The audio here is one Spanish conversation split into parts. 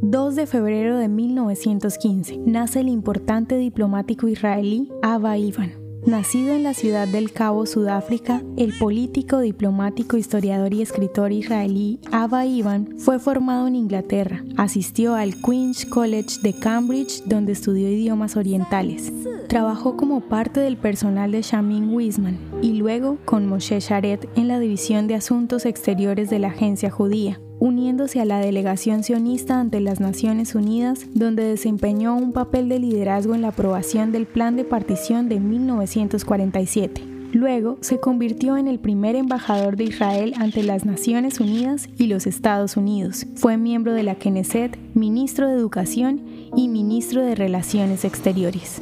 2 de febrero de 1915, nace el importante diplomático israelí Abba Ivan. Nacido en la ciudad del Cabo, Sudáfrica, el político, diplomático, historiador y escritor israelí Abba Ivan fue formado en Inglaterra. Asistió al Queen's College de Cambridge, donde estudió idiomas orientales. Trabajó como parte del personal de Shamin Wisman y luego con Moshe Sharet en la División de Asuntos Exteriores de la Agencia Judía uniéndose a la delegación sionista ante las Naciones Unidas, donde desempeñó un papel de liderazgo en la aprobación del Plan de Partición de 1947. Luego se convirtió en el primer embajador de Israel ante las Naciones Unidas y los Estados Unidos. Fue miembro de la Knesset, ministro de Educación y ministro de Relaciones Exteriores.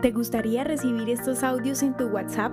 ¿Te gustaría recibir estos audios en tu WhatsApp?